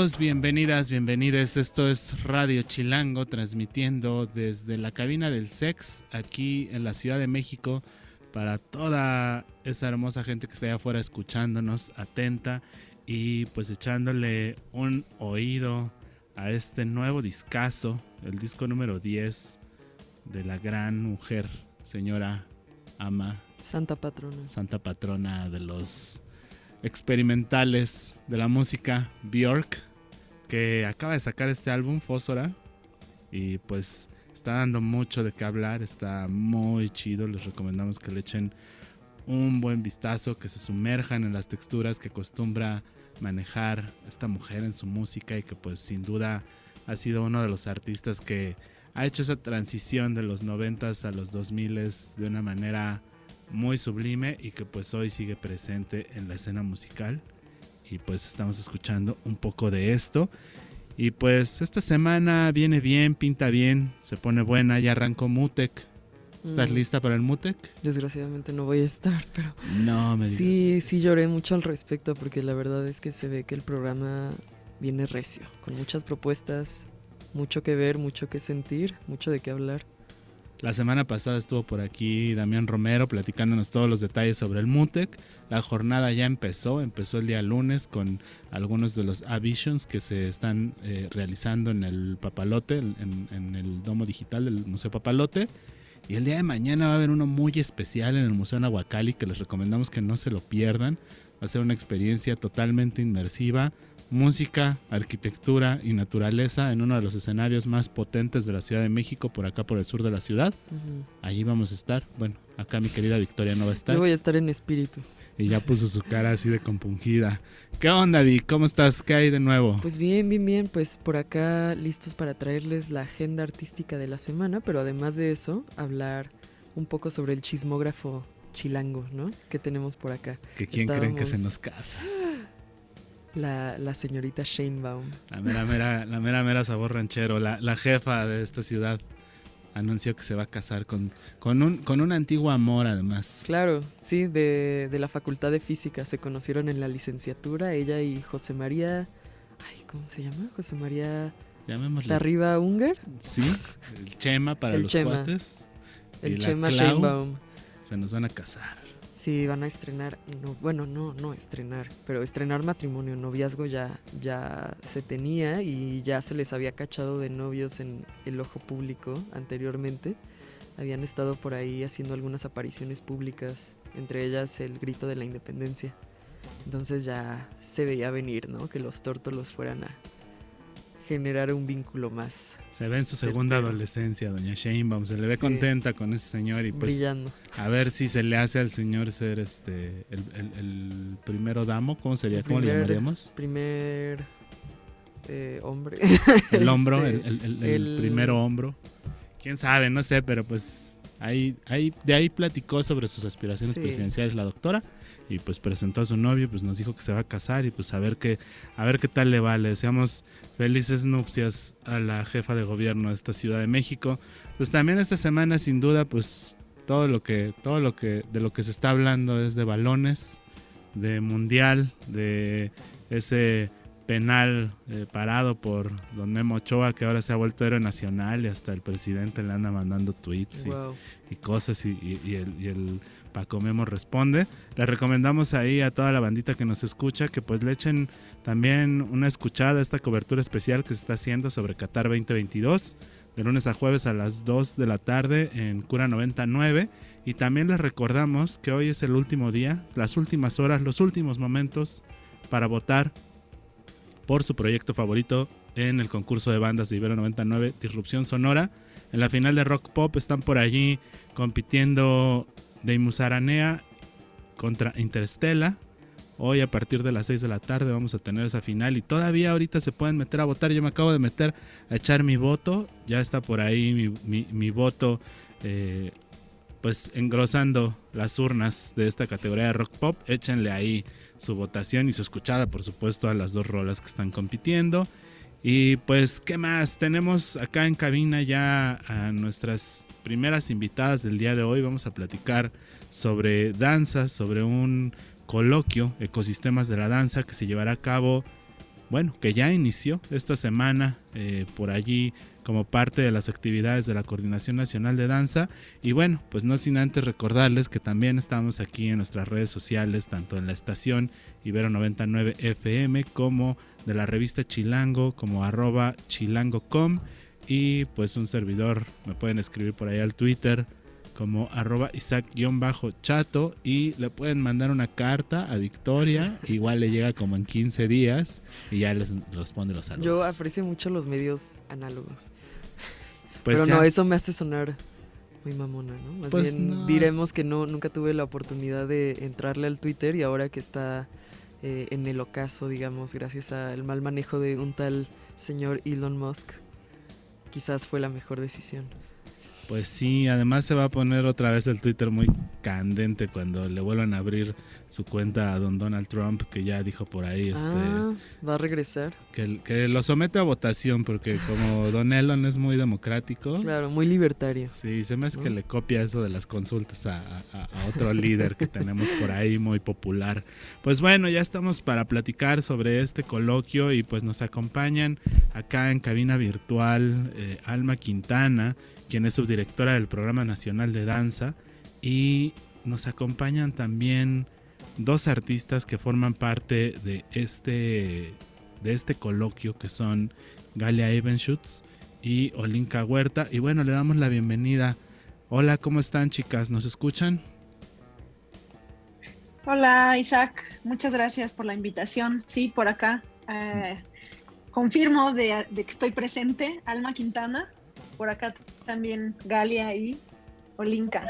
Bienvenidos, bienvenidas, bienvenides. Esto es Radio Chilango transmitiendo desde la cabina del Sex aquí en la Ciudad de México para toda esa hermosa gente que está allá afuera escuchándonos atenta y pues echándole un oído a este nuevo discazo, el disco número 10 de la gran mujer, señora Ama Santa patrona. santa patrona de los experimentales de la música, Bjork, que acaba de sacar este álbum, Fósfora, y pues está dando mucho de qué hablar, está muy chido, les recomendamos que le echen un buen vistazo, que se sumerjan en las texturas que acostumbra manejar esta mujer en su música y que pues sin duda ha sido uno de los artistas que ha hecho esa transición de los 90s a los 2000s de una manera muy sublime y que pues hoy sigue presente en la escena musical y pues estamos escuchando un poco de esto y pues esta semana viene bien, pinta bien, se pone buena, ya arrancó Mutec. ¿Estás Mm, lista para el Mutec? Desgraciadamente no voy a estar, pero No me digas. sí, eso. sí lloré mucho al respecto porque la verdad es que se ve que el programa viene recio, con muchas propuestas, mucho que ver, mucho que sentir, mucho de qué hablar. La semana pasada estuvo por aquí Damián Romero platicándonos todos los detalles sobre el Mutec. La jornada ya empezó, empezó el día lunes con algunos de los Avisions que se están eh, realizando en el Papalote, en, en el domo digital del Museo Papalote. Y el día de mañana va a haber uno muy especial en el Museo Nahuacali que les recomendamos que no se lo pierdan. Va a ser una experiencia totalmente inmersiva. Música, arquitectura y naturaleza en uno de los escenarios más potentes de la Ciudad de México, por acá por el sur de la ciudad. Allí vamos a estar. Bueno, acá mi querida Victoria no va a estar. Yo voy a estar en espíritu. Y ya puso su cara así de compungida. ¿Qué onda, Vic? ¿Cómo estás? ¿Qué hay de nuevo? Pues bien, bien, bien, pues por acá listos para traerles la agenda artística de la semana, pero además de eso, hablar un poco sobre el chismógrafo chilango, ¿no? Que tenemos por acá. que quién creen que se nos casa. La, la señorita Shanebaum. La mera, mera, la mera, mera sabor ranchero. La, la jefa de esta ciudad anunció que se va a casar con, con, un, con un antiguo amor, además. Claro, sí, de, de la Facultad de Física. Se conocieron en la licenciatura, ella y José María. Ay, ¿cómo se llama? José María Llamémosle. Tarriba Unger. Sí, el Chema para El los Chema. cuates. El Chema Shanebaum. Se nos van a casar. Sí, van a estrenar, no, bueno, no, no estrenar, pero estrenar matrimonio, noviazgo ya, ya se tenía y ya se les había cachado de novios en el ojo público anteriormente. Habían estado por ahí haciendo algunas apariciones públicas, entre ellas el grito de la independencia. Entonces ya se veía venir, ¿no? Que los tórtolos fueran a generar un vínculo más Se ve en su segunda Certero. adolescencia, doña Sheinbaum. Se le ve Sí. contenta con ese señor y pues brillando. a ver si se le hace al señor ser este el, el- el primero damo. ¿Cómo sería? ¿Cómo le llamaríamos? Primer eh, hombre. El hombro, Este, el, el- el- el el- primero hombro. Quién sabe, no sé, pero pues ahí, ahí, de ahí platicó sobre sus aspiraciones Sí. presidenciales la doctora y pues presentó a su novio, pues nos dijo que se va a casar y pues a ver qué, a ver qué tal le va. Le deseamos felices nupcias a la jefa de gobierno de esta Ciudad de México. Pues también esta semana sin duda pues todo lo que, todo lo que, de lo que se está hablando es de balones, de mundial, de ese penal eh, parado por don Memo Ochoa, que ahora se ha vuelto héroe nacional y hasta el presidente le anda mandando tweets y, Wow. y cosas y, y- y el, y el Paco Memo responde. Le recomendamos ahí a toda la bandita que nos escucha que pues le echen también una escuchada a esta cobertura especial que se está haciendo sobre Qatar 2022 de lunes a jueves a las 2 de la tarde en Cura 99 y también les recordamos que hoy es el último día, las últimas horas, los últimos momentos para votar por su proyecto favorito en el concurso de bandas de Ibero 99 Disrupción Sonora. En la final de Rock Pop están por allí compitiendo Deimus Aranea contra Interstella. Hoy a partir de las 6 de la tarde vamos a tener esa final y todavía ahorita se pueden meter a votar. Yo me acabo de meter a echar mi voto. Ya está por ahí mi voto eh, pues engrosando las urnas de esta categoría de rock pop. Échenle ahí su votación y su escuchada, por supuesto, a las dos rolas que están compitiendo. Y pues, ¿qué más? Tenemos acá en cabina ya a nuestras primeras invitadas del día de hoy. Vamos a platicar sobre danza, sobre un coloquio, ecosistemas de la danza, que se llevará a cabo, bueno, que ya inició esta semana eh, por allí como parte de las actividades de la Coordinación Nacional de Danza. Y bueno, pues no sin antes recordarles que también estamos aquí en nuestras redes sociales, tanto en la estación Ibero 99 FM como de la revista Chilango, como arroba chilango.com. Y pues un servidor, me pueden escribir por ahí al Twitter como arroba Isaac-chato y le pueden mandar una carta a Victoria, igual le llega como en 15 días y ya les responde los saludos. Yo aprecio mucho los medios análogos. Pues pero no, eso me hace sonar muy mamona, ¿no? Más Pues bien no, diremos que no, nunca tuve la oportunidad de entrarle al Twitter y ahora que está eh, en el ocaso, digamos, gracias al mal manejo de un tal señor Elon Musk, quizás fue la mejor decisión. Pues sí, además se va a poner otra vez el Twitter muy candente cuando le vuelvan a abrir su cuenta a don Donald Trump, que ya dijo por ahí este, Ah, va a regresar. que, que lo somete a votación, porque como don Elon es muy democrático, Claro, muy libertario. sí, se me hace que le copia eso de las consultas a, a- a otro líder que tenemos por ahí muy popular. Pues bueno, ya estamos para platicar sobre este coloquio y pues nos acompañan acá en cabina virtual eh, Alma Quintana, quien es subdirectora del Programa Nacional de Danza, y nos acompañan también dos artistas que forman parte de este, de este coloquio, que son Galia Evenschutz y Olinka Huerta. Y bueno, le damos la bienvenida. Hola, ¿cómo están chicas? ¿Nos escuchan? Hola Isaac, muchas gracias por la invitación. Sí, por acá. Eh, confirmo de, de que estoy presente, Alma Quintana. Por acá también Galia y Olinka.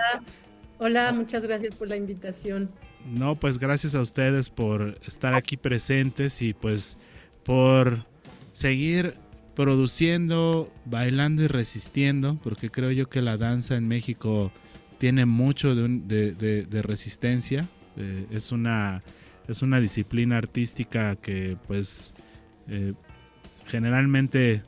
Hola, muchas gracias por la invitación. No, pues gracias a ustedes por estar aquí presentes y pues por seguir produciendo, bailando y resistiendo, porque creo yo que la danza en México tiene mucho de, un- de- de- de resistencia. Eh, es, una, es una disciplina artística que pues eh, generalmente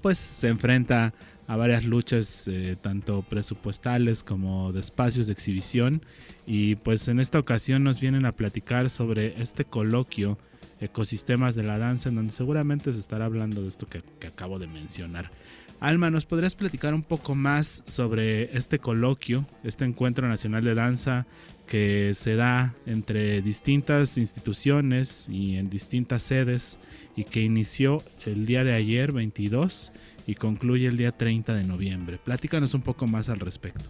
pues se enfrenta a varias luchas eh, tanto presupuestales como de espacios de exhibición y pues en esta ocasión nos vienen a platicar sobre este coloquio ecosistemas de la danza en donde seguramente se estará hablando de esto que, que acabo de mencionar. Alma, ¿nos podrías platicar un poco más sobre este coloquio, este encuentro nacional de danza que se da entre distintas instituciones y en distintas sedes y que inició el día de ayer 22 y concluye el día 30 de noviembre? Platícanos un poco más al respecto.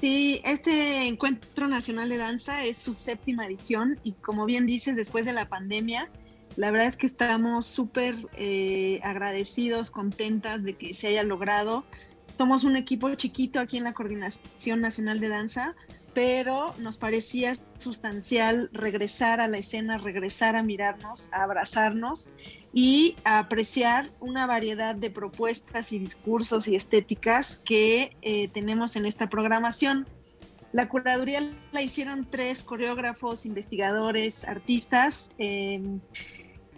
Sí, este Encuentro Nacional de Danza es su séptima edición y como bien dices, después de la pandemia, la verdad es que estamos súper eh, agradecidos, contentas de que se haya logrado. Somos un equipo chiquito aquí en la Coordinación Nacional de Danza, pero nos parecía sustancial regresar a la escena, regresar a mirarnos, a abrazarnos y a apreciar una variedad de propuestas y discursos y estéticas que eh, tenemos en esta programación. La curaduría la hicieron tres coreógrafos, investigadores, artistas. eh,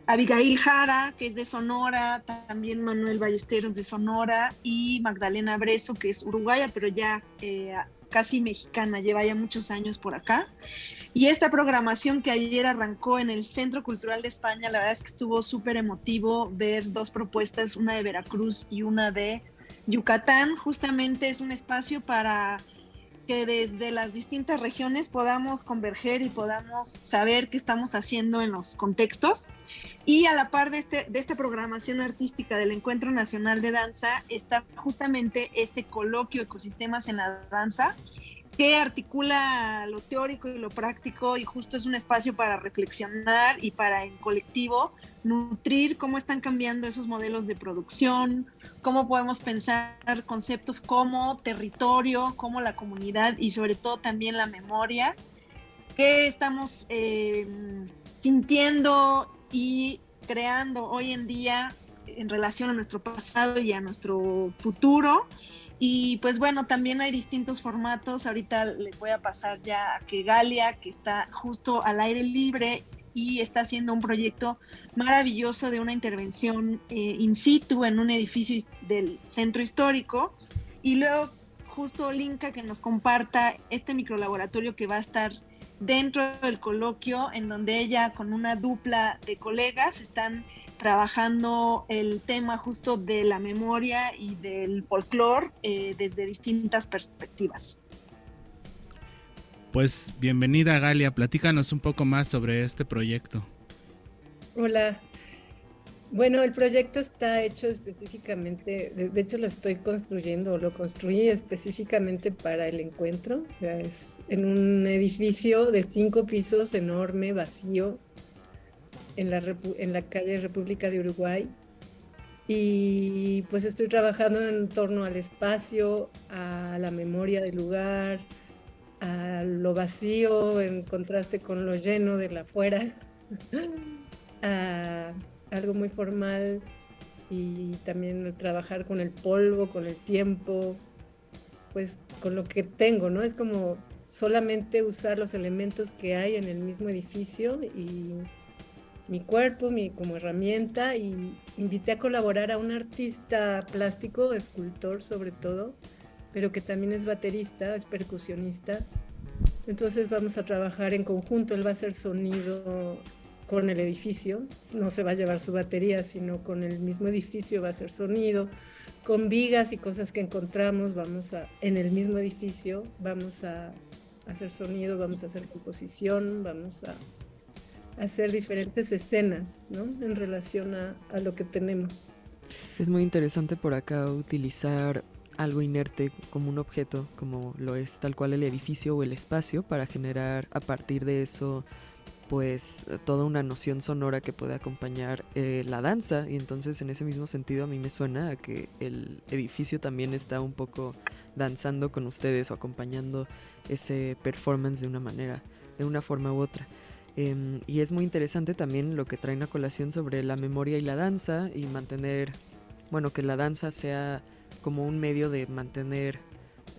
Abigail Jara, que es de Sonora, también Manuel Ballesteros de Sonora y Magdalena Breso, que es uruguaya, pero ya eh, casi mexicana, lleva ya muchos años por acá. Y esta programación que ayer arrancó en el Centro Cultural de España, la verdad es que estuvo súper emotivo ver dos propuestas, una de Veracruz y una de Yucatán. Justamente es un espacio para que desde las distintas regiones podamos converger y podamos saber qué estamos haciendo en los contextos. Y a la par de, este, de esta programación artística del Encuentro Nacional de Danza está justamente este coloquio Ecosistemas en la Danza, que articula lo teórico y lo práctico y justo es un espacio para reflexionar y para en colectivo nutrir cómo están cambiando esos modelos de producción, cómo podemos pensar conceptos como territorio, como la comunidad y sobre todo también la memoria, que estamos eh, sintiendo y creando hoy en día en relación a nuestro pasado y a nuestro futuro. Y pues bueno, también hay distintos formatos. Ahorita les voy a pasar ya a que Galia, que está justo al aire libre y está haciendo un proyecto maravilloso de una intervención eh, in situ en un edificio del centro histórico. Y luego justo Linka que nos comparta este microlaboratorio que va a estar dentro del coloquio, en donde ella con una dupla de colegas están trabajando el tema justo de la memoria y del folclore eh, desde distintas perspectivas. Pues bienvenida Galia, platícanos un poco más sobre este proyecto. Hola. Bueno, el proyecto está hecho específicamente, de, de hecho lo estoy construyendo, lo construí específicamente para el encuentro. O sea, es en un edificio de cinco pisos enorme, vacío, en la, en la calle República de Uruguay. Y pues estoy trabajando en torno al espacio, a la memoria del lugar, a lo vacío en contraste con lo lleno de la afuera, a algo muy formal y también trabajar con el polvo, con el tiempo, pues con lo que tengo, ¿no? Es como solamente usar los elementos que hay en el mismo edificio y mi cuerpo mi, como herramienta y invité a colaborar a un artista plástico, escultor sobre todo, pero que también es baterista, es percusionista. Entonces vamos a trabajar en conjunto, él va a hacer sonido con el edificio, no se va a llevar su batería, sino con el mismo edificio va a hacer sonido, con vigas y cosas que encontramos, vamos a, en el mismo edificio, vamos a hacer sonido, vamos a hacer composición, vamos a hacer diferentes escenas, ¿no? En relación a, a lo que tenemos. Es muy interesante por acá utilizar algo inerte como un objeto, como lo es tal cual el edificio o el espacio, para generar a partir de eso pues toda una noción sonora que puede acompañar eh, la danza y entonces en ese mismo sentido a mí me suena a que el edificio también está un poco danzando con ustedes o acompañando ese performance de una manera, de una forma u otra. Em, y es muy interesante también lo que traen a colación sobre la memoria y la danza y mantener, bueno, que la danza sea como un medio de mantener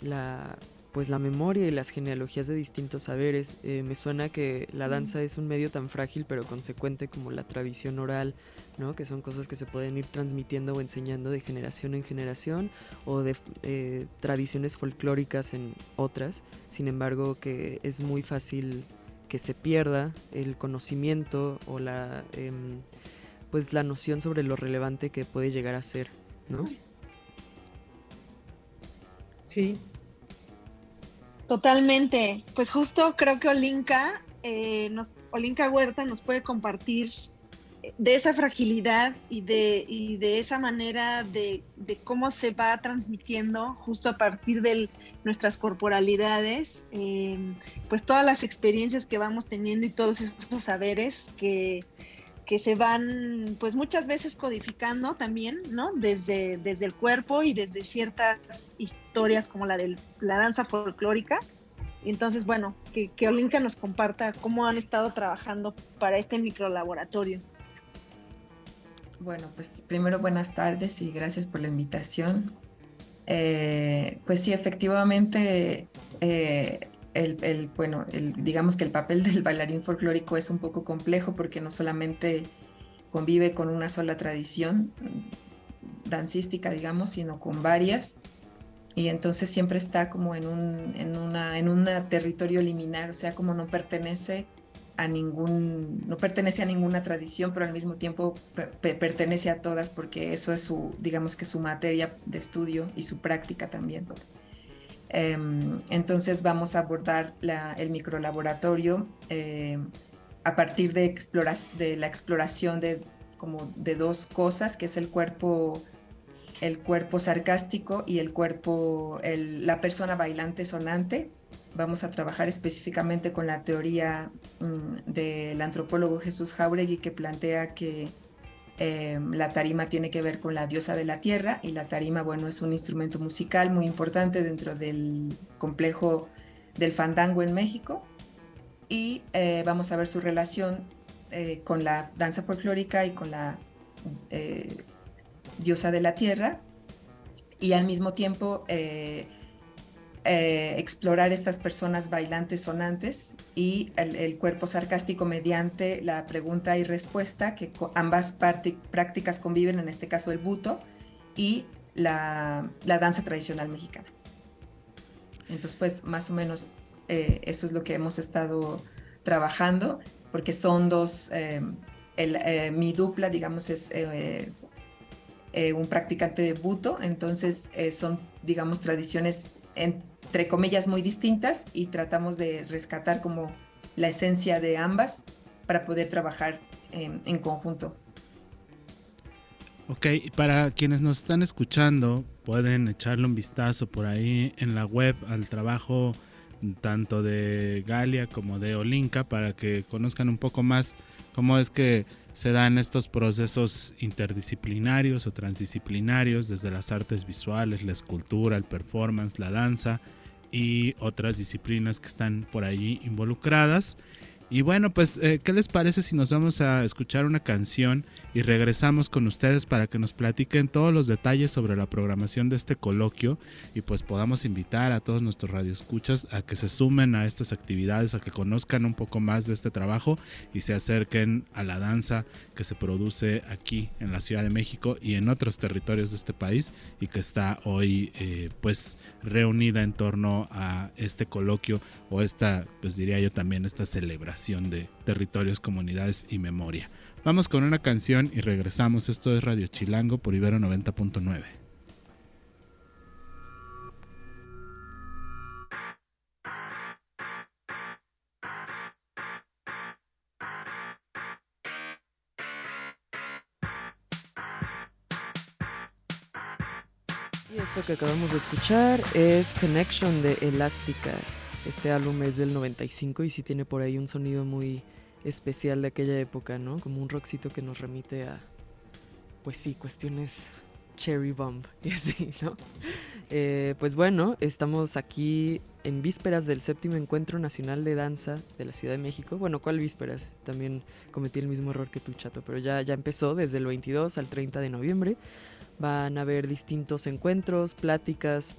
la, pues la memoria y las genealogías de distintos saberes. Eh, me suena que la danza es un medio tan frágil pero consecuente como la tradición oral, ¿no? que son cosas que se pueden ir transmitiendo o enseñando de generación en generación o de eh, tradiciones folclóricas en otras. Sin embargo, que es muy fácil que se pierda el conocimiento o la, em, pues la noción sobre lo relevante que puede llegar a ser, ¿no? Sí, Totalmente. Pues justo creo que Olinka, eh, nos, Olinka Huerta nos puede compartir de esa fragilidad y de, y de esa manera de, de cómo se va transmitiendo justo a partir de nuestras corporalidades, eh, pues todas las experiencias que vamos teniendo y todos esos saberes que, que se van pues muchas veces codificando también, ¿no? Desde, desde el cuerpo y desde ciertas historias como la de la danza folclórica. Entonces, bueno, que, que Olinka nos comparta cómo han estado trabajando para este microlaboratorio. Bueno, pues primero buenas tardes y gracias por la invitación. Eh, pues sí, efectivamente, eh, el, bueno, digamos que el papel del bailarín folclórico es un poco complejo porque no solamente convive con una sola tradición dancística, digamos, sino con varias. y entonces siempre está como en un en una, en un territorio liminar, o sea, como no pertenece a ningún, no pertenece a ninguna tradición, pero al mismo tiempo per- pertenece a todas porque eso es su, digamos que su materia de estudio y su práctica también. Em, entonces vamos a abordar el microlaboratorio eh, a partir de, de la exploración de, como de dos cosas, que es el cuerpo, el cuerpo sarcástico y el cuerpo, el- la persona bailante sonante. Vamos a trabajar específicamente con la teoría mm, del antropólogo Jesús Jauregui que plantea que eh, la tarima tiene que ver con la diosa de la tierra y la tarima, bueno, es un instrumento musical muy importante dentro del complejo del fandango en México. Y eh, vamos a ver su relación eh, con la danza folclórica y con la eh, diosa de la tierra. Y al mismo tiempo eh, explorar estas personas bailantes sonantes y el, cuerpo sarcástico mediante la pregunta y respuesta, que ambas prácticas conviven, en este caso el buto y la, danza tradicional mexicana. Entonces, pues más o menos eh, eso es lo que hemos estado trabajando, porque son dos, el, eh, mi dupla, digamos, es un practicante de buto, entonces son, digamos, tradiciones entre comillas muy distintas y tratamos de rescatar como la esencia de ambas para poder trabajar en, en conjunto. Ok, para quienes nos están escuchando, pueden echarle un vistazo por ahí en la web al trabajo tanto de Galia como de Olinka para que conozcan un poco más cómo es que se dan estos procesos interdisciplinarios o transdisciplinarios desde las artes visuales, la escultura, el performance, la danza y otras disciplinas que están por allí involucradas. Y bueno, pues, eh, ¿qué les parece si nos vamos a escuchar una canción y regresamos con ustedes para que nos platiquen todos los detalles sobre la programación de este coloquio y pues podamos invitar a todos nuestros radioescuchas a que se sumen a estas actividades, a que conozcan un poco más de este trabajo y se acerquen a la danza que se produce aquí en la Ciudad de México y en otros territorios de este país y que está hoy eh, pues reunida en torno a este coloquio o esta, pues diría yo también, esta celebración de territorios, comunidades y memoria. Vamos con una canción y regresamos. Esto es Radio Chilango por Ibero 90.9. Y esto que acabamos de escuchar es Connection de Elástica. Este álbum es del 95 y sí tiene por ahí un sonido muy especial de aquella época, ¿no? Como un rockcito que nos remite a, pues sí, cuestiones cherry bomb y así, ¿no? Eh, pues bueno, estamos aquí en vísperas del séptimo encuentro nacional de danza de la Ciudad de México. Bueno, ¿cuál vísperas? También cometí el mismo error que tú, Chato, pero ya, ya empezó desde el 22 al 30 de noviembre. Van a haber distintos encuentros, pláticas,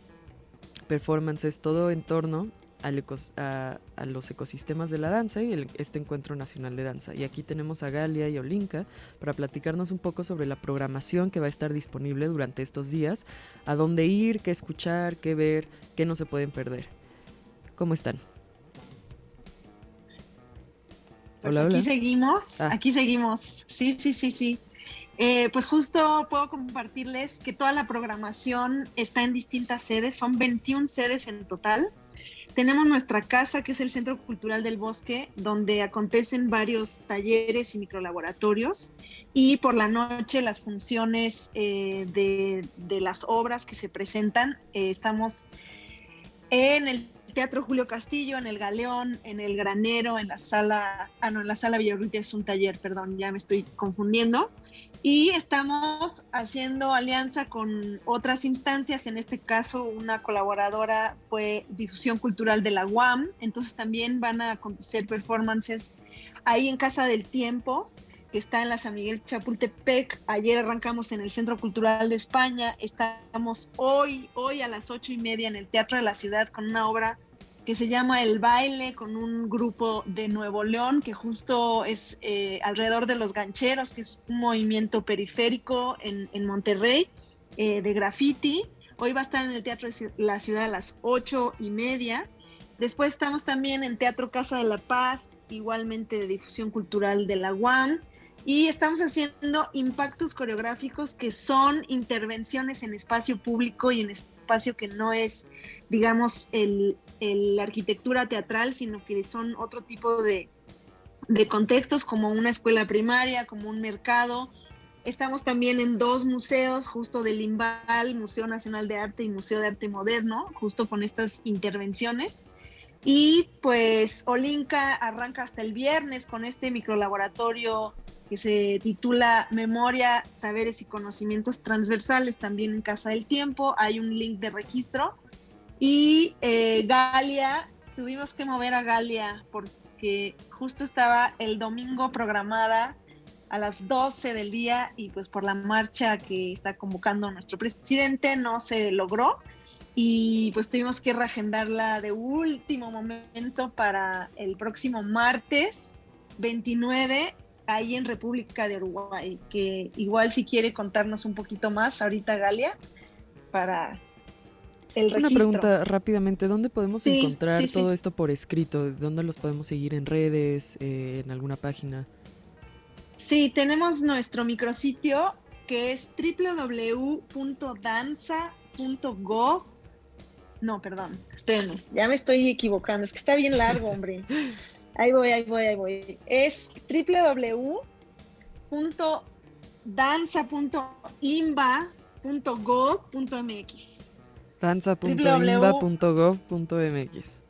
performances, todo en torno al ecos- a, a los ecosistemas de la danza y el- este encuentro nacional de danza. Y aquí tenemos a Galia y Olinka para platicarnos un poco sobre la programación que va a estar disponible durante estos días, a dónde ir, qué escuchar, qué ver, qué no se pueden perder. ¿Cómo están? Pues Hola, aquí hola. seguimos, Ah. aquí seguimos. Sí, sí, sí, sí. Eh, pues justo puedo compartirles que toda la programación está en distintas sedes, son 21 sedes en total. Tenemos nuestra casa, que es el Centro Cultural del Bosque, donde acontecen varios talleres y microlaboratorios. Y por la noche las funciones eh, de, de las obras que se presentan. eh, estamos en el Teatro Julio Castillo, en el Galeón, en el Granero, en la sala, ah no, en la sala Villarrutia es un taller, perdón, ya me estoy confundiendo. Y estamos haciendo alianza con otras instancias, en este caso una colaboradora fue Difusión Cultural de la UAM, entonces también van a acontecer performances ahí en Casa del Tiempo, que está en la San Miguel Chapultepec. Ayer arrancamos en el Centro Cultural de España. Estamos hoy, hoy a las ocho y media en el Teatro de la Ciudad con una obra que se llama El Baile, con un grupo de Nuevo León, que justo es eh, alrededor de los gancheros, que es un movimiento periférico en, en Monterrey, eh, de graffiti. Hoy va a estar en el Teatro de La Ciudad a las ocho y media. Después estamos también en Teatro Casa de la Paz, igualmente de difusión cultural de la UAM. Y estamos haciendo impactos coreográficos que son intervenciones en espacio público y en espacio que no es, digamos, el, el- arquitectura teatral, sino que son otro tipo de, de contextos como una escuela primaria, como un mercado. Estamos también en dos museos, justo del Limbal, Museo Nacional de Arte y Museo de Arte Moderno, justo con estas intervenciones. Y pues Olinka arranca hasta el viernes con este microlaboratorio que se titula Memoria, Saberes y Conocimientos Transversales, también en Casa del Tiempo. Hay un link de registro. Y eh, Galia, tuvimos que mover a Galia porque justo estaba el domingo programada a las 12 del día y pues por la marcha que está convocando nuestro presidente no se logró y pues tuvimos que reagendarla de último momento para el próximo martes 29 ahí en República de Uruguay, que igual si quiere contarnos un poquito más ahorita Galia para el Una registro. pregunta rápidamente, ¿dónde podemos Sí, encontrar sí, sí. todo esto por escrito? ¿Dónde los podemos seguir en redes, eh, en alguna página? Sí, tenemos nuestro micrositio que es www.danza.gov. No, perdón, espérenme, ya me estoy equivocando, es que está bien largo, hombre. Ahí voy, ahí voy, ahí voy. Es www.danza.imba.gov.mx. danza.imba.gov.mx.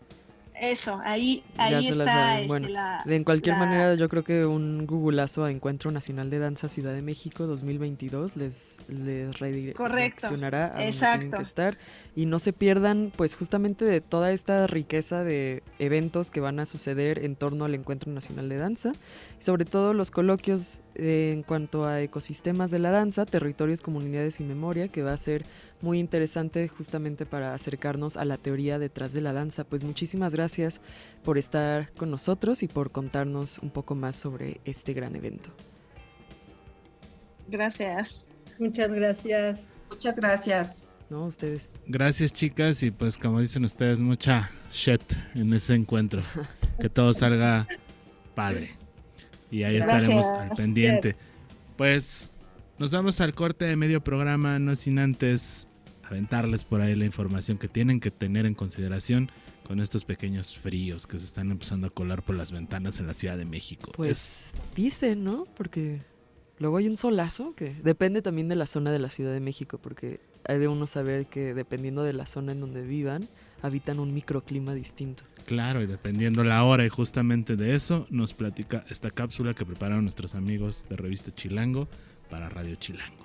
Eso, ahí, ahí está este, Bueno, la, De en cualquier la- manera, yo creo que un googleazo a Encuentro Nacional de Danza Ciudad de México 2022 les, les redireccionará a donde tienen que estar. Y no se pierdan, pues, justamente de toda esta riqueza de eventos que van a suceder en torno al Encuentro Nacional de Danza. Sobre todo los coloquios eh, en cuanto a ecosistemas de la danza, territorios, comunidades y memoria, que va a ser muy interesante justamente para acercarnos a la teoría detrás de la danza. Pues muchísimas gracias por estar con nosotros y por contarnos un poco más sobre este gran evento. Gracias. Muchas gracias. Muchas gracias. ¿No? Ustedes. Gracias chicas y pues como dicen ustedes, mucha shit en ese encuentro. Que todo salga padre. Y ahí Gracias. estaremos al pendiente. Pues nos vamos al corte de medio programa, no sin antes aventarles por ahí la información que tienen que tener en consideración con estos pequeños fríos que se están empezando a colar por las ventanas en la Ciudad de México. Es- Pues dicen, ¿no? Porque luego hay un solazo que depende también de la zona de la Ciudad de México, porque hay de uno saber que dependiendo de la zona en donde vivan, habitan un microclima distinto. Claro, y dependiendo la hora y justamente de eso, nos platica esta cápsula que prepararon nuestros amigos de Revista Chilango para Radio Chilango.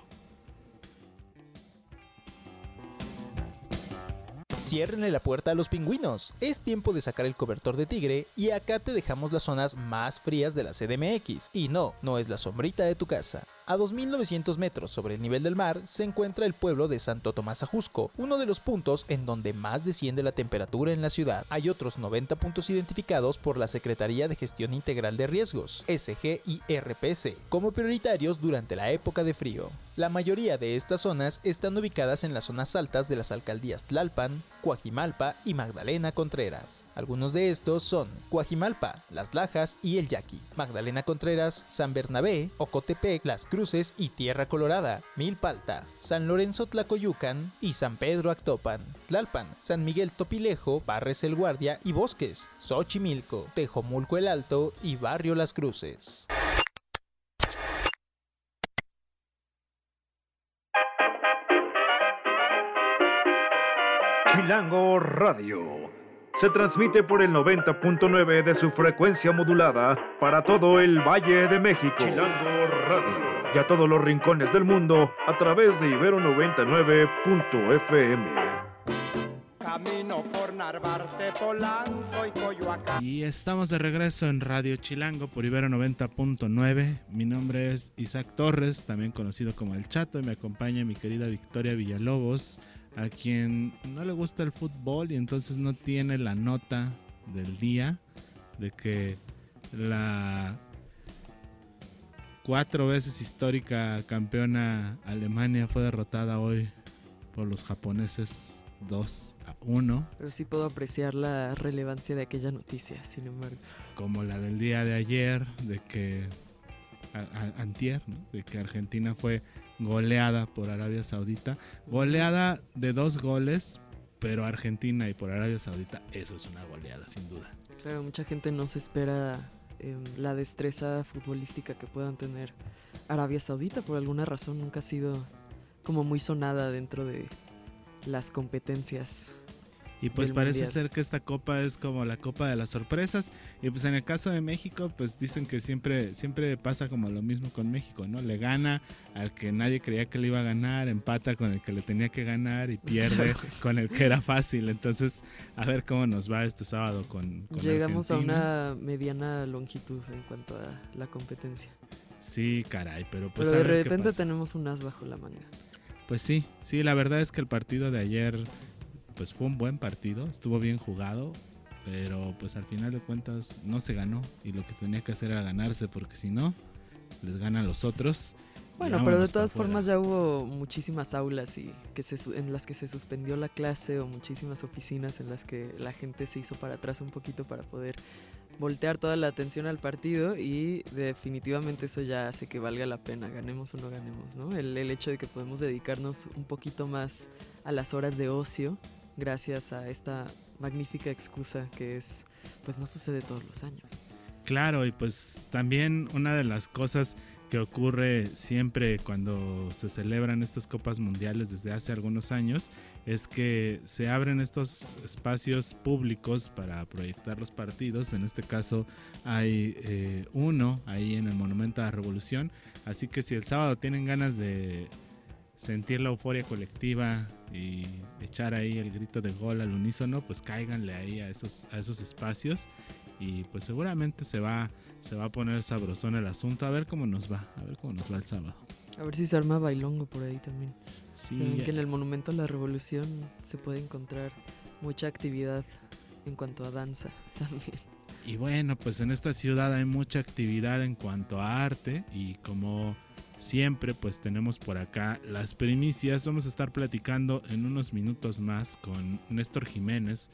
Ciérrenle la puerta a los pingüinos. Es tiempo de sacar el cobertor de tigre y acá te dejamos las zonas más frías de la CDMX. Y no, no es la sombrita de tu casa. A 2.900 metros sobre el nivel del mar se encuentra el pueblo de Santo Tomás Ajusco, uno de los puntos en donde más desciende la temperatura en la ciudad. Hay otros 90 puntos identificados por la Secretaría de Gestión Integral de Riesgos, SG y RPS, como prioritarios durante la época de frío. La mayoría de estas zonas están ubicadas en las zonas altas de las alcaldías Tlalpan, Coajimalpa y Magdalena Contreras. Algunos de estos son Coajimalpa, Las Lajas y El Yaqui, Magdalena Contreras, San Bernabé, Ocotepec, Las Cruces y Tierra Colorada, Milpalta, San Lorenzo Tlacoyucan y San Pedro Actopan, Tlalpan, San Miguel Topilejo, Parres el Guardia y Bosques, Xochimilco, Tejomulco el Alto y Barrio Las Cruces. Chilango Radio. Se transmite por el 90.9 de su frecuencia modulada para todo el Valle de México. Chilango Radio. Y a todos los rincones del mundo a través de Ibero 99.fm. Camino por Narvarte, Polanco y Coyoacán. Y estamos de regreso en Radio Chilango por Ibero 90.9. Mi nombre es Isaac Torres, también conocido como El Chato, y me acompaña mi querida Victoria Villalobos, a quien no le gusta el fútbol y entonces no tiene la nota del día de que la cuatro veces histórica campeona Alemania fue derrotada hoy por los japoneses 2 a 1, Pero sí puedo apreciar la relevancia de aquella noticia, sin embargo. como la del día de ayer, de que a- a- antier, ¿no? de que Argentina fue goleada por Arabia Saudita, goleada de dos goles, pero Argentina y por Arabia Saudita, eso es una goleada sin duda. Claro, mucha gente no se espera em, la destreza futbolística que puedan tener Arabia Saudita. Por alguna razón nunca ha sido como muy sonada dentro de las competencias. Y pues parece Mundial. ser que esta copa es como la copa de las sorpresas. Y pues en el caso de México, pues dicen que siempre, siempre pasa como lo mismo con México, ¿no? Le gana al que nadie creía que le iba a ganar, empata con el que le tenía que ganar y pierde con el que era fácil. Entonces, a ver cómo nos va este sábado con, con Llegamos a una mediana longitud en cuanto a la competencia. Sí, caray, pero pues Pero a de qué repente pasa. tenemos un as bajo la manga. Pues sí, sí, la verdad es que el partido de ayer pues fue un buen partido, estuvo bien jugado, pero pues al final de cuentas no se ganó y lo que tenía que hacer era ganarse porque si no les ganan los otros. Bueno, pero de todas fuera. formas ya hubo muchísimas aulas y que se, en las que se suspendió la clase o muchísimas oficinas en las que la gente se hizo para atrás un poquito para poder voltear toda la atención al partido y definitivamente eso ya hace que valga la pena, ganemos o no ganemos, ¿no? El, el hecho de que podemos dedicarnos un poquito más a las horas de ocio gracias a esta magnífica excusa que es, pues no sucede todos los años. Claro, y pues también una de las cosas que ocurre siempre cuando se celebran estas copas mundiales desde hace algunos años es que se abren estos espacios públicos para proyectar los partidos. En este caso hay eh, uno ahí en el Monumento a la Revolución. Así que si el sábado tienen ganas de sentir la euforia colectiva y echar ahí el grito de gol al unísono, pues cáiganle ahí a esos, a esos espacios y pues seguramente se va, se va a poner sabrosón el asunto. A ver cómo nos va, a ver cómo nos va el sábado. A ver si se arma bailongo por ahí también. Sí, ya- que en el Monumento a la Revolución se puede encontrar mucha actividad en cuanto a danza también. Y bueno, pues en esta ciudad hay mucha actividad en cuanto a arte y como siempre pues tenemos por acá las primicias. Vamos a estar platicando en unos minutos más con Néstor Jiménez,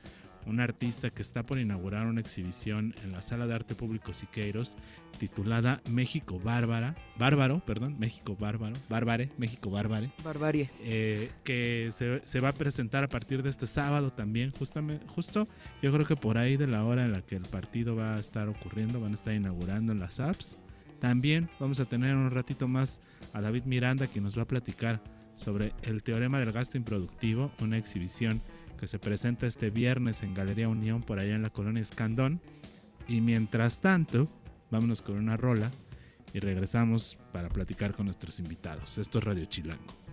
un artista que está por inaugurar una exhibición en la Sala de Arte Público Siqueiros titulada México Bárbara, Bárbaro, perdón, México Bárbaro, Bárbare, México Bárbare. Barbarie. eh, que se, se va a presentar a partir de este sábado también, justamente, justo yo creo que por ahí de la hora en la que el partido va a estar ocurriendo, van a estar inaugurando en las apps. También vamos a tener un ratito más a David Miranda que nos va a platicar sobre el teorema del gasto improductivo, una exhibición que se presenta este viernes en Galería Unión por allá en la colonia Escandón. Y mientras tanto, vámonos con una rola y regresamos para platicar con nuestros invitados. Esto es Radio Chilango.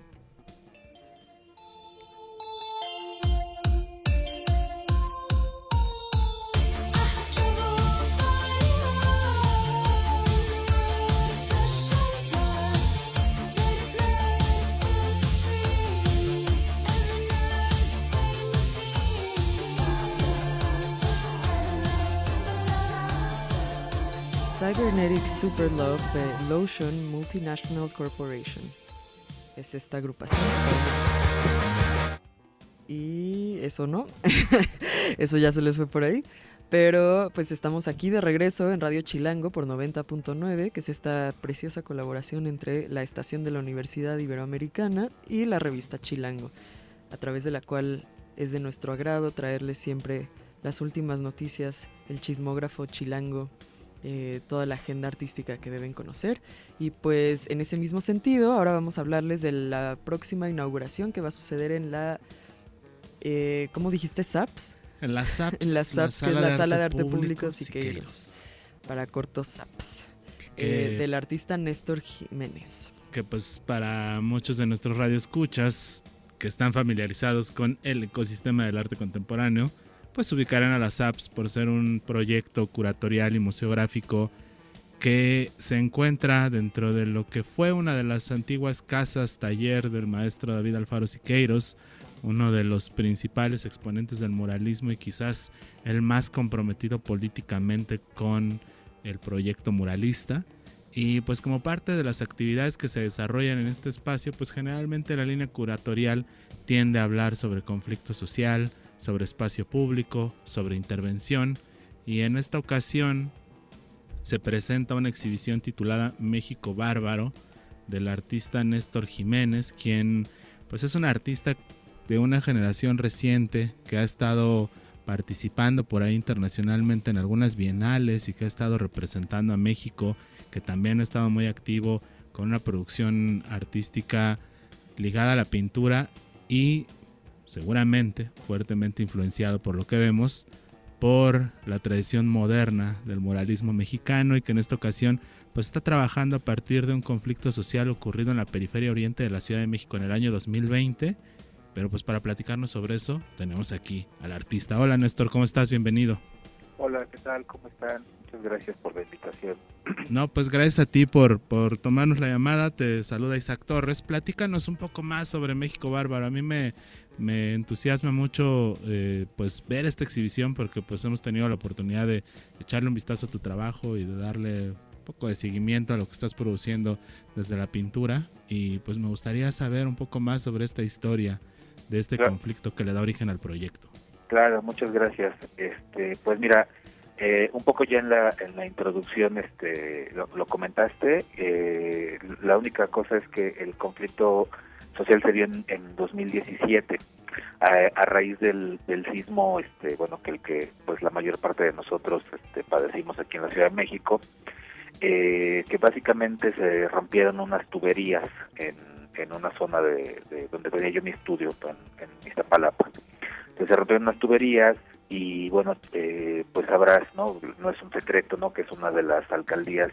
Super Love de Lotion Multinational Corporation. Es esta agrupación. Y eso no. eso ya se les fue por ahí. Pero pues estamos aquí de regreso en Radio Chilango por 90.9, que es esta preciosa colaboración entre la estación de la Universidad Iberoamericana y la revista Chilango, a través de la cual es de nuestro agrado traerles siempre las últimas noticias, el chismógrafo Chilango, eh, toda la agenda artística que deben conocer. Y pues en ese mismo sentido, ahora vamos a hablarles de la próxima inauguración que va a suceder en la, eh, ¿cómo dijiste? SAPS. En las SAPS. En las SAPS, que es la Sala de Arte Público Siqueiros. Para cortos SAPS. Que- eh, del artista Néstor Jiménez. que pues para muchos de nuestros radioescuchas que están familiarizados con el ecosistema del arte contemporáneo, pues ubicarán a las apps por ser un proyecto curatorial y museográfico que se encuentra dentro de lo que fue una de las antiguas casas taller del maestro David Alfaro Siqueiros, uno de los principales exponentes del muralismo y quizás el más comprometido políticamente con el proyecto muralista. Y pues como parte de las actividades que se desarrollan en este espacio, pues generalmente la línea curatorial tiende a hablar sobre conflicto social, sobre espacio público, sobre intervención y en esta ocasión se presenta una exhibición titulada México Bárbaro del artista Néstor Jiménez, quien pues es un artista de una generación reciente que ha estado participando por ahí internacionalmente en algunas bienales y que ha estado representando a México, que también ha estado muy activo con una producción artística ligada a la pintura y seguramente fuertemente influenciado por lo que vemos por la tradición moderna del moralismo mexicano y que en esta ocasión pues está trabajando a partir de un conflicto social ocurrido en la periferia oriente de la Ciudad de México en el año 2020. Pero pues para platicarnos sobre eso tenemos aquí al artista. Hola Néstor, ¿cómo estás? Bienvenido. Hola, ¿qué tal? ¿Cómo están? Muchas gracias por la invitación. No, pues gracias a ti por, por tomarnos la llamada. Te saluda Isaac Torres. Platícanos un poco más sobre México Bárbaro. A mí me, me entusiasma mucho eh, pues ver esta exhibición porque pues hemos tenido la oportunidad de echarle un vistazo a tu trabajo y de darle un poco de seguimiento a lo que estás produciendo desde la pintura y pues me gustaría saber un poco más sobre esta historia de este Claro. conflicto que le da origen al proyecto. Claro, muchas gracias. Este, pues mira, eh, un poco ya en la, en la introducción este, lo, lo comentaste. eh, la única cosa es que el conflicto social se dio en, en 2017 a, a raíz del, del sismo, este, bueno, que el que pues la mayor parte de nosotros este, padecimos aquí en la Ciudad de México, eh, que básicamente se rompieron unas tuberías en, en una zona de, de donde tenía yo mi estudio, en, en Iztapalapa. Entonces se rompieron unas tuberías y bueno, eh, pues sabrás, ¿no? No es un secreto, ¿no? Que es una de las alcaldías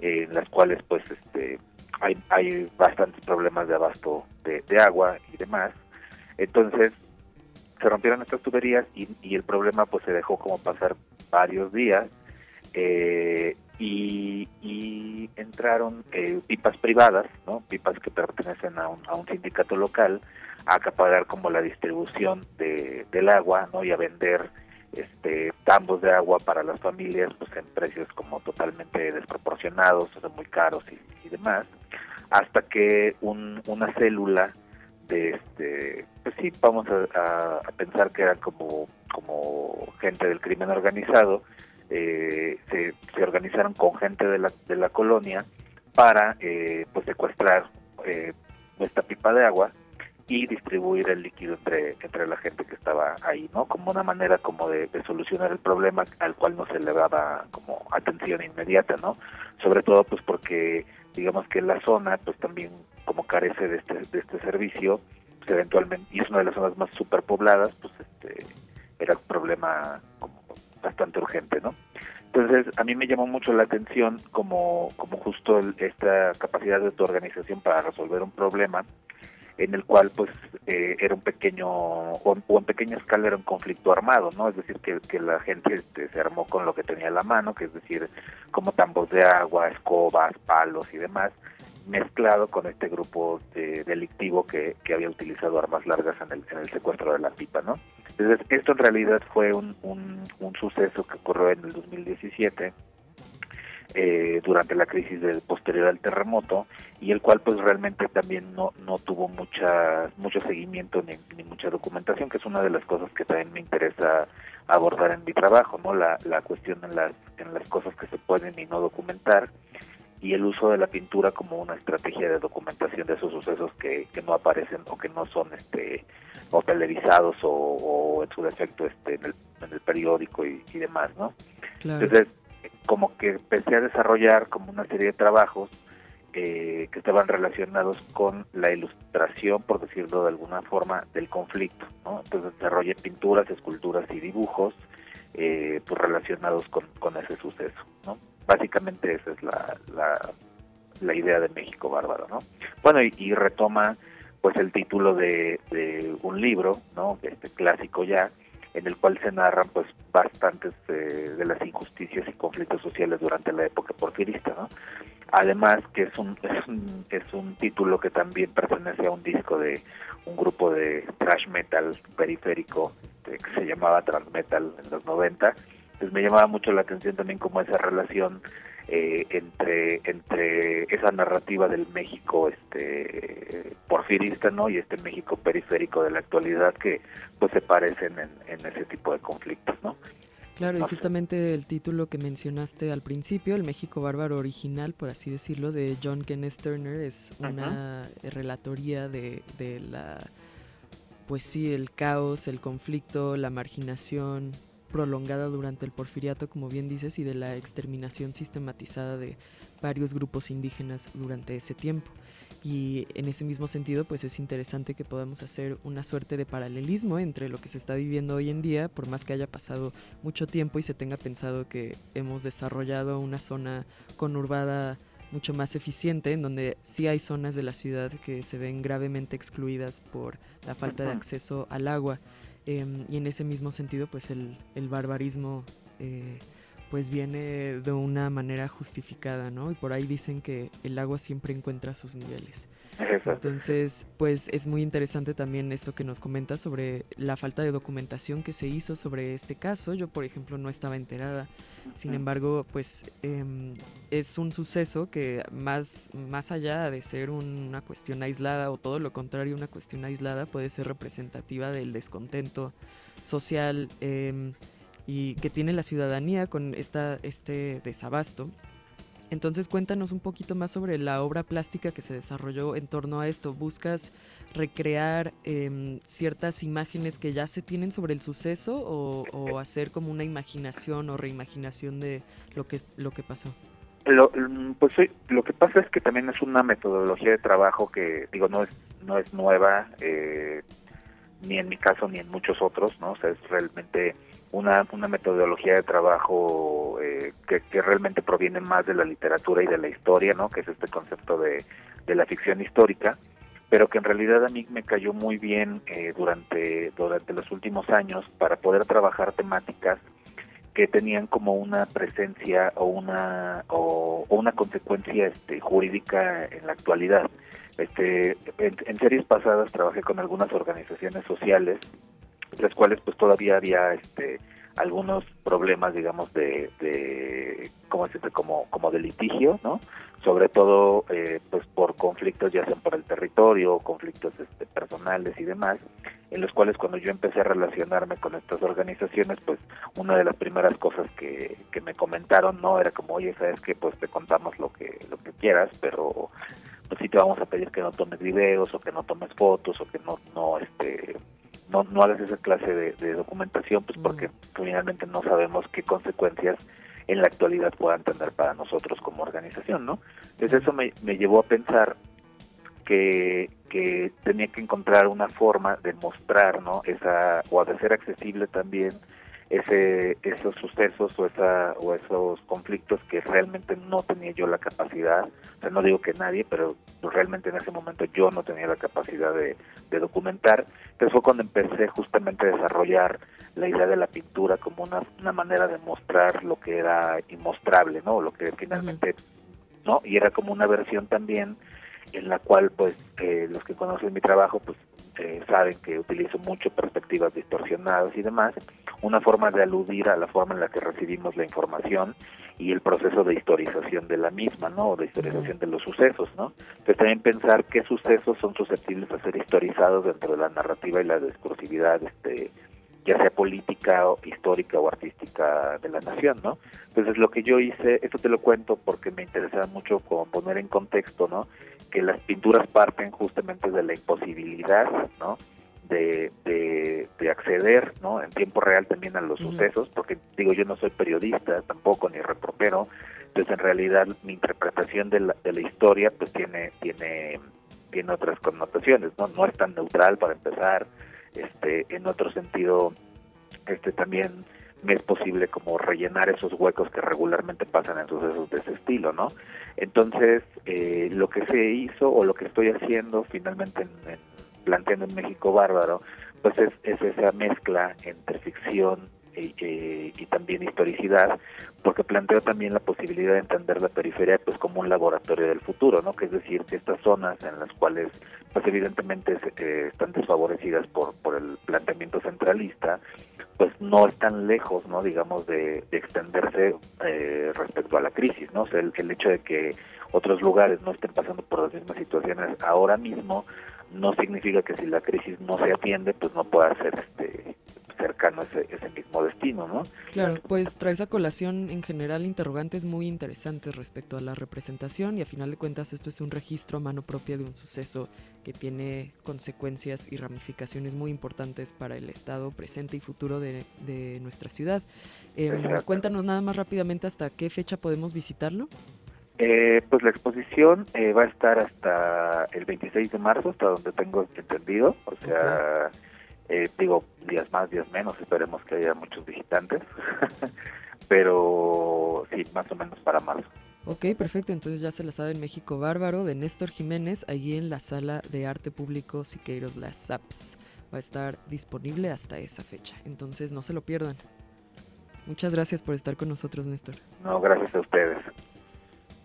en las cuales pues este hay, hay bastantes problemas de abasto de, agua y demás. Entonces se rompieron estas tuberías y, y el problema pues se dejó como pasar varios días eh, y, y entraron eh, pipas privadas, ¿no? pipas que pertenecen a un, a un sindicato local, a acaparar como la distribución de, del agua ¿no? y a vender este tambos de agua para las familias pues en precios como totalmente desproporcionados, o sea, muy caros y, demás, hasta que un, una célula de este pues sí vamos a pensar que eran como como gente del crimen organizado eh, se, se organizaron con gente de la, de la colonia para eh, pues secuestrar eh, esta pipa de agua y distribuir el líquido entre entre la gente que estaba ahí no como una manera como de, solucionar el problema al cual no se le daba como atención inmediata no sobre todo pues porque digamos que la zona pues también como carece de este de este servicio pues eventualmente y es una de las zonas más superpobladas pues este era un problema como bastante urgente no entonces a mí me llamó mucho la atención como como justo el- esta capacidad de tu organización para resolver un problema en el cual pues eh, era un pequeño o, en pequeña escala era un conflicto armado no es decir que, que la gente este, se armó con lo que tenía a la mano que es decir como tambos de agua escobas palos y demás mezclado con este grupo eh, delictivo que, que había utilizado armas largas en el, en el secuestro de la pipa no entonces esto en realidad fue un, un, un suceso que ocurrió en el 2017 eh, durante la crisis del posterior al terremoto y el cual pues realmente también no, no tuvo mucha mucho seguimiento ni, ni mucha documentación que es una de las cosas que también me interesa abordar en mi trabajo no la, la cuestión en las en las cosas que se pueden y no documentar y el uso de la pintura como una estrategia de documentación de esos sucesos que, que no aparecen o que no son este o televisados o, o en su defecto este en el, en el periódico y, y demás no Claro. entonces como que empecé a desarrollar como una serie de trabajos eh, que estaban relacionados con la ilustración, por decirlo de alguna forma, del conflicto. ¿no? Entonces desarrollé pinturas, esculturas y dibujos eh, pues relacionados con, ese suceso. ¿no? Básicamente esa es la, la, la idea de México Bárbaro. ¿no? Bueno, y, y retoma pues el título de, de un libro, ¿no? este clásico ya, en el cual se narran pues bastantes eh, de las injusticias y conflictos sociales durante la época porfirista. Además que es un, es un es un título que también pertenece a un disco de un grupo de thrash metal periférico este, que se llamaba Transmetal en los 90. Entonces me llamaba mucho la atención también como esa relación eh, entre entre esa narrativa del México este porfirista no y este México periférico de la actualidad que pues se parecen en, en ese tipo de conflictos no Claro, y sé. justamente el título que mencionaste al principio, El México Bárbaro Original, por así decirlo, de John Kenneth Turner, es una relatoría de, de la, pues sí, el caos, el conflicto, la marginación prolongada durante el porfiriato, como bien dices, y de la exterminación sistematizada de varios grupos indígenas durante ese tiempo. Y en ese mismo sentido, pues es interesante que podamos hacer una suerte de paralelismo entre lo que se está viviendo hoy en día, por más que haya pasado mucho tiempo y se tenga pensado que hemos desarrollado una zona conurbada mucho más eficiente, en donde sí hay zonas de la ciudad que se ven gravemente excluidas por la falta de acceso al agua. Em, y en ese mismo sentido, pues el, el barbarismo eh, pues viene de una manera justificada, ¿no? Y por ahí dicen que el agua siempre encuentra sus niveles. Exacto. Entonces, pues es muy interesante también esto que nos comenta sobre la falta de documentación que se hizo sobre este caso. Yo, por ejemplo, no estaba enterada. Sin embargo, pues em, es un suceso que más, más allá de ser una cuestión aislada o todo lo contrario, una cuestión aislada puede ser representativa del descontento social em, y que tiene la ciudadanía con esta, este desabasto. Entonces cuéntanos un poquito más sobre la obra plástica que se desarrolló en torno a esto. ¿Buscas recrear em, ciertas imágenes que ya se tienen sobre el suceso o, hacer como una imaginación o reimaginación de lo que, lo que pasó? Lo, mm, pues lo que pasa es que también es una metodología de trabajo que, digo, no es, no es nueva, eh, ni en mi caso ni en muchos otros, ¿no? O sea, es realmente una, una metodología de trabajo eh, que, realmente proviene más de la literatura y de la historia, ¿no? Que es este concepto de, de la ficción histórica, pero que en realidad a mí me cayó muy bien eh, durante, durante los últimos años para poder trabajar temáticas que tenían como una presencia o una o una consecuencia este, jurídica en la actualidad. Este, en, en series pasadas trabajé con algunas organizaciones sociales, las cuales pues todavía había este algunos problemas, digamos, de, de ¿cómo decirte? como como de litigio, ¿no? Sobre todo, eh, pues por conflictos ya sean por el territorio, conflictos este, personales y demás, en los cuales cuando yo empecé a relacionarme con estas organizaciones, pues una de las primeras cosas que, que me comentaron, ¿no? Era como, oye, sabes que pues te contamos lo que lo que quieras, pero pues sí te vamos a pedir que no tomes videos o que no tomes fotos o que no no este no, no hagas esa clase de, de documentación pues porque finalmente no sabemos qué consecuencias en la actualidad puedan tener para nosotros como organización no entonces eso me, me llevó a pensar que, que tenía que encontrar una forma de mostrar no esa o de hacer accesible también ese esos sucesos o esa o esos conflictos que realmente no tenía yo la capacidad o sea no digo que nadie pero realmente en ese momento yo no tenía la capacidad de, documentar. Entonces fue cuando empecé justamente a desarrollar la idea de la pintura como una, una manera de mostrar lo que era inmostrable no lo que finalmente no y era como una versión también en la cual pues eh, los que conocen mi trabajo pues eh, saben que utilizo mucho perspectivas distorsionadas y demás, una forma de aludir a la forma en la que recibimos la información y el proceso de historización de la misma, ¿no? De historización de los sucesos, ¿no? Entonces también pensar qué sucesos son susceptibles de ser historizados dentro de la narrativa y la discursividad, este, ya sea política, o histórica o artística de la nación, ¿no? Entonces lo que yo hice, esto te lo cuento porque me interesaba mucho como poner en contexto, ¿no? Que las pinturas parten justamente de la imposibilidad, ¿no? De, de, de acceder, ¿no? En tiempo real también a los sucesos, porque digo yo no soy periodista tampoco ni reportero, entonces en realidad mi interpretación de la, de la historia pues tiene tiene tiene otras connotaciones, ¿no? No es tan neutral para empezar, este en otro sentido este también me es posible como rellenar esos huecos que regularmente pasan en sucesos de ese estilo, ¿no? Entonces, eh, lo que se hizo o lo que estoy haciendo finalmente en, planteando en México Bárbaro, pues es, es esa mezcla entre ficción eh, y también historicidad, porque planteo también la posibilidad de entender la periferia pues como un laboratorio del futuro, ¿no? Que es decir, que estas zonas en las cuales pues evidentemente eh, están desfavorecidas por, por el planteamiento centralista, pues no están lejos, ¿no? Digamos, de, de extenderse eh, respecto a la crisis, ¿no? O sea, el, el hecho de que otros lugares no estén pasando por las mismas situaciones ahora mismo no significa que si la crisis no se atiende, pues no pueda ser este cercano a ese, ese mismo destino, ¿no? Claro, pues traes a colación en general interrogantes muy interesantes respecto a la representación y a final de cuentas esto es un registro a mano propia de un suceso que tiene consecuencias y ramificaciones muy importantes para el estado presente y futuro de, de nuestra ciudad. Em, cuéntanos nada más rápidamente hasta qué fecha podemos visitarlo. Eh, pues la exposición eh, va a estar hasta el 26 de marzo, hasta donde tengo entendido. O sea, eh, digo, días más, días menos, esperemos que haya muchos visitantes. Pero sí, más o menos para marzo. Ok, perfecto. Entonces ya se la sabe en México Bárbaro de Néstor Jiménez, allí en la sala de arte público Siqueiros Las Saps. Va a estar disponible hasta esa fecha. Entonces no se lo pierdan. Muchas gracias por estar con nosotros, Néstor. No, gracias a ustedes.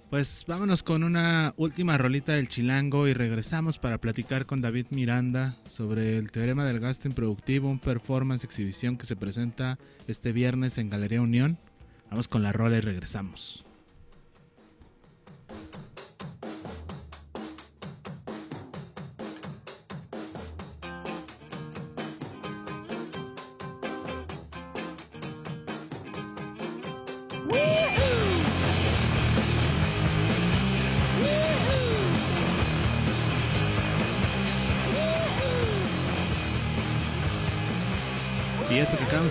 Pues vámonos con una última rolita del chilango y regresamos para platicar con David Miranda sobre el teorema del gasto improductivo, un performance exhibición que se presenta este viernes en Galería Unión. Vamos con la rola y regresamos.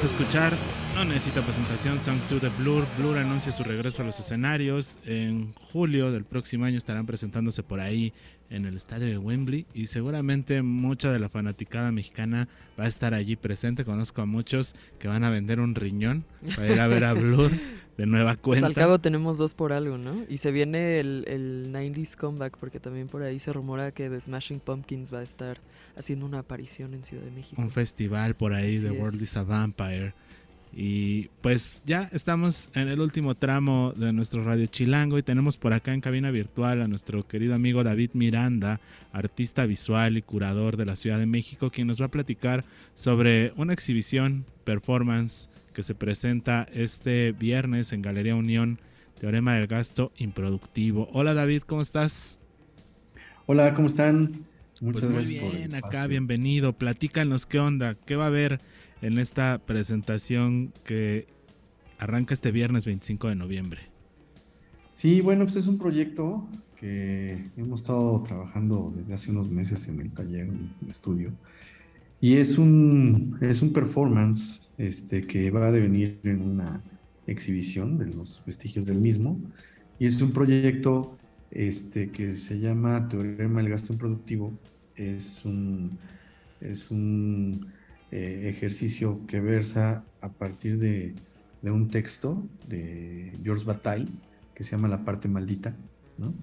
De escuchar no necesita presentación, Song to the Blur. Blur anuncia su regreso a los escenarios. En julio del próximo año estarán presentándose por ahí en el estadio de Wembley y seguramente mucha de la fanaticada mexicana va a estar allí presente. Conozco a muchos que van a vender un riñón para ir a ver a Blur de nueva Pues cuenta. al cabo tenemos dos por algo, ¿no? Y se viene el, el 90s comeback porque también por ahí se rumora que The Smashing Pumpkins va a estar haciendo una aparición en Ciudad de México. un festival por ahí Así de es. World is a Vampire. Y pues ya estamos en el último tramo de nuestro Radio Chilango y tenemos por acá en cabina virtual a nuestro querido amigo David Miranda, artista visual y curador de la Ciudad de México, quien nos va a platicar sobre una exhibición, performance que se presenta este viernes en Galería Unión, Teorema del Gasto Improductivo. Hola David, ¿cómo estás? Hola, ¿cómo están? Pues Muchas muy gracias por el bien, acá espacio. bienvenido. Platícanos qué onda, qué va a haber en esta presentación que arranca este viernes 25 de noviembre. Sí, bueno, pues es un proyecto que hemos estado trabajando desde hace unos meses en el taller, en el estudio. Y es un, es un performance este, que va a devenir en una exhibición de los vestigios del mismo. Y es un proyecto este, que se llama Teorema del Gasto Improductivo. Es un, es un eh, ejercicio que versa a partir de, de un texto de Georges Bataille que se llama La parte maldita, ¿no?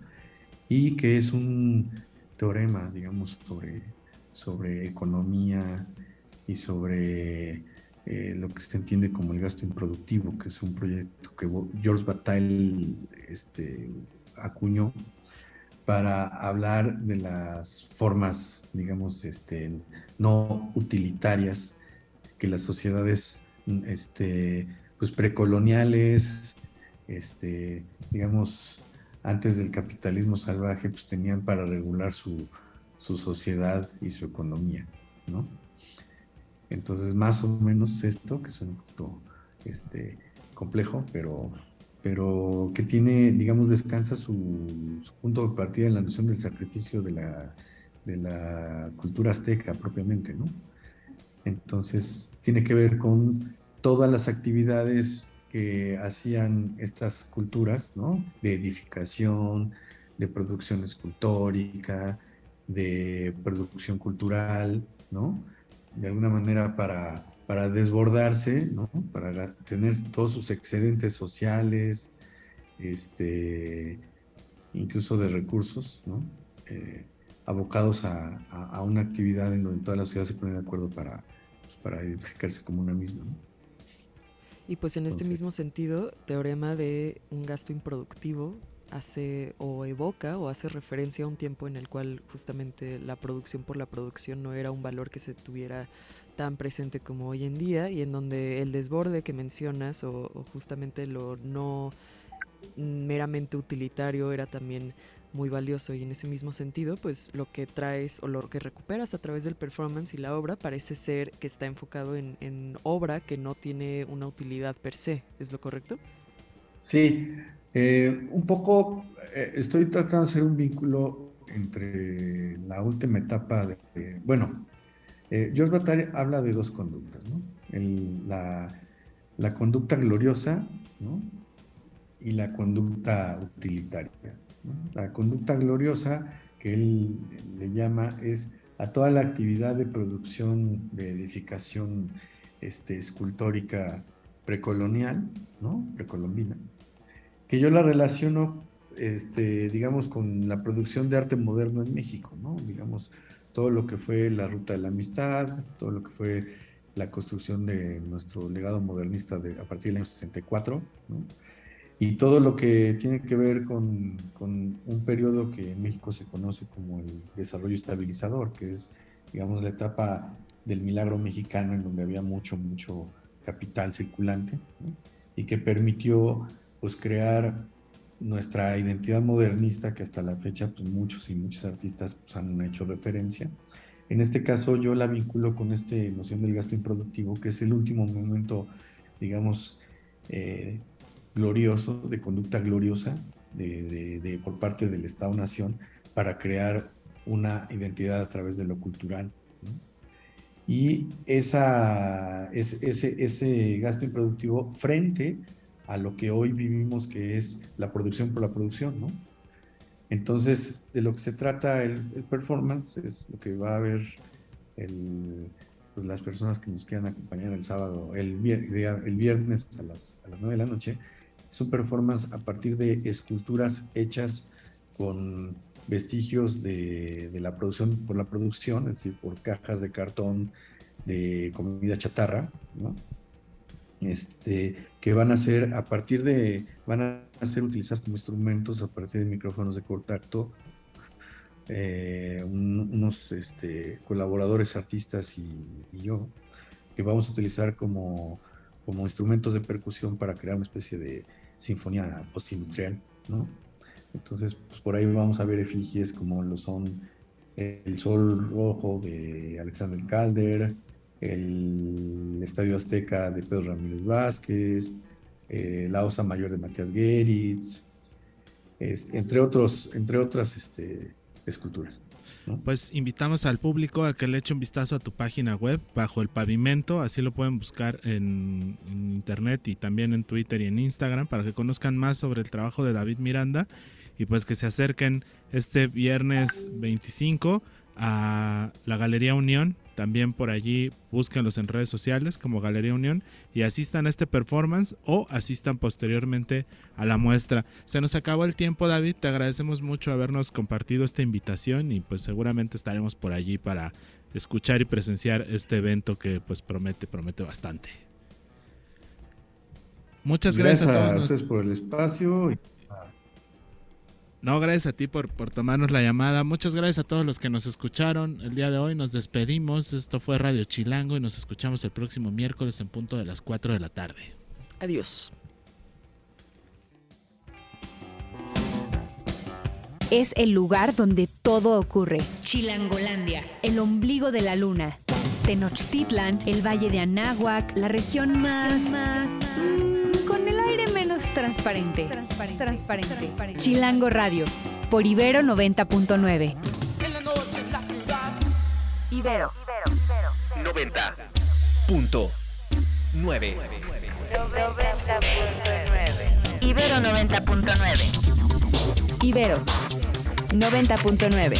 y que es un teorema, digamos, sobre, sobre economía y sobre eh, lo que se entiende como el gasto improductivo, que es un proyecto que Georges Bataille este, acuñó para hablar de las formas, digamos, este, no utilitarias que las sociedades este, pues precoloniales, este, digamos, antes del capitalismo salvaje, pues tenían para regular su, su sociedad y su economía, ¿no? Entonces, más o menos esto, que es un poco este, complejo, pero, pero que tiene, digamos, descansa su, punto de partida en la noción del sacrificio de la, de la cultura azteca propiamente, ¿no? Entonces, tiene que ver con todas las actividades que hacían estas culturas, ¿no? De edificación, de producción escultórica, de producción cultural, ¿no? De alguna manera para, para desbordarse, ¿no? Para tener todos sus excedentes sociales, este, incluso de recursos, ¿no? Eh, abocados a, a- a una actividad en donde toda la sociedad se pone de acuerdo para, pues, para identificarse como una misma, ¿no? Y pues en este mismo sentido, teorema de un gasto improductivo hace o evoca o hace referencia a un tiempo en el cual justamente la producción por la producción no era un valor que se tuviera tan presente como hoy en día y en donde el desborde que mencionas o, justamente lo no meramente utilitario era también muy valioso y en ese mismo sentido pues lo que traes o lo que recuperas a través del performance y la obra parece ser que está enfocado en, obra que no tiene una utilidad per se, ¿es lo correcto? Sí, eh, un poco eh, estoy tratando de hacer un vínculo entre la última etapa de- bueno, eh, George Bataille habla de dos conductas, ¿no? La, conducta gloriosa. Y la conducta utilitaria. La conducta gloriosa que él le llama es a toda la actividad de producción de edificación este, escultórica precolonial. Precolombina, que yo la relaciono, este, digamos, con la producción de arte moderno en México, ¿no? Digamos, todo lo que fue la Ruta de la Amistad, todo lo que fue la construcción de nuestro legado modernista de, a partir del año 64, ¿no? y todo lo que tiene que ver con, un periodo que en México se conoce como el desarrollo estabilizador, que es, digamos, la etapa del milagro mexicano en donde había mucho, mucho capital circulante y que permitió pues crear nuestra identidad modernista que hasta la fecha pues muchos y muchos artistas pues, han hecho referencia. En este caso yo la vinculo con esta noción del gasto improductivo, que es el último momento, digamos, eh, glorioso, de conducta gloriosa de, por parte del Estado-Nación para crear una identidad a través de lo cultural. Y esa, es- ese, ese gasto improductivo frente a lo que hoy vivimos, que es la producción por la producción, ¿no? Entonces, de lo que se trata el, performance es lo que va a ver el, pues, las personas que nos quieran acompañar el sábado, el, viernes a las, a las 9 de la noche. Es un performance a partir de esculturas hechas con vestigios de, de la producción, por la producción, es decir, por cajas de cartón de comida chatarra, ¿no? Este, que van a ser a partir de, van a ser utilizadas como instrumentos a partir de micrófonos de contacto, eh, un- unos este, colaboradores artistas y, y yo, que vamos a utilizar como, como instrumentos de percusión para crear una especie de sinfonía postindustrial, ¿no? Entonces, pues por ahí vamos a ver efigies como lo son el Sol Rojo de Alexander Calder, el Estadio Azteca de Pedro Ramírez Vázquez, eh, la Osa Mayor de Matías Geritz, este, entre, otros, entre otras este, esculturas. Pues invitamos al público a que le eche un vistazo a tu página web bajo el pavimento, así lo pueden buscar en, en internet y también en Twitter y en Instagram para que conozcan más sobre el trabajo de David Miranda y pues que se acerquen este viernes 25 a la Galería Unión. También por allí búsquenlos en redes sociales como Galería Unión y asistan a este performance o asistan posteriormente a la muestra. Se nos acabó el tiempo, David. Te agradecemos mucho habernos compartido esta invitación y pues seguramente estaremos por allí para escuchar y presenciar este evento que pues promete, promete bastante. Muchas gracias, Gracias a todos. ustedes por el espacio. No, gracias a ti por, por tomarnos la llamada. Muchas gracias a todos los que nos escucharon el día de hoy. Nos despedimos. Esto fue Radio Chilango y nos escuchamos el próximo miércoles en punto de las 4 de la tarde. Adiós. Es el lugar donde todo ocurre. Chilangolandia, el ombligo de la luna. Tenochtitlan, el valle de Anáhuac, la región más... aire menos transparente. Transparente. Chilango Radio, por Ibero 90.9. En la noche en la ciudad. Ibero. 90.9. Ibero 90.9. Ibero 90.9.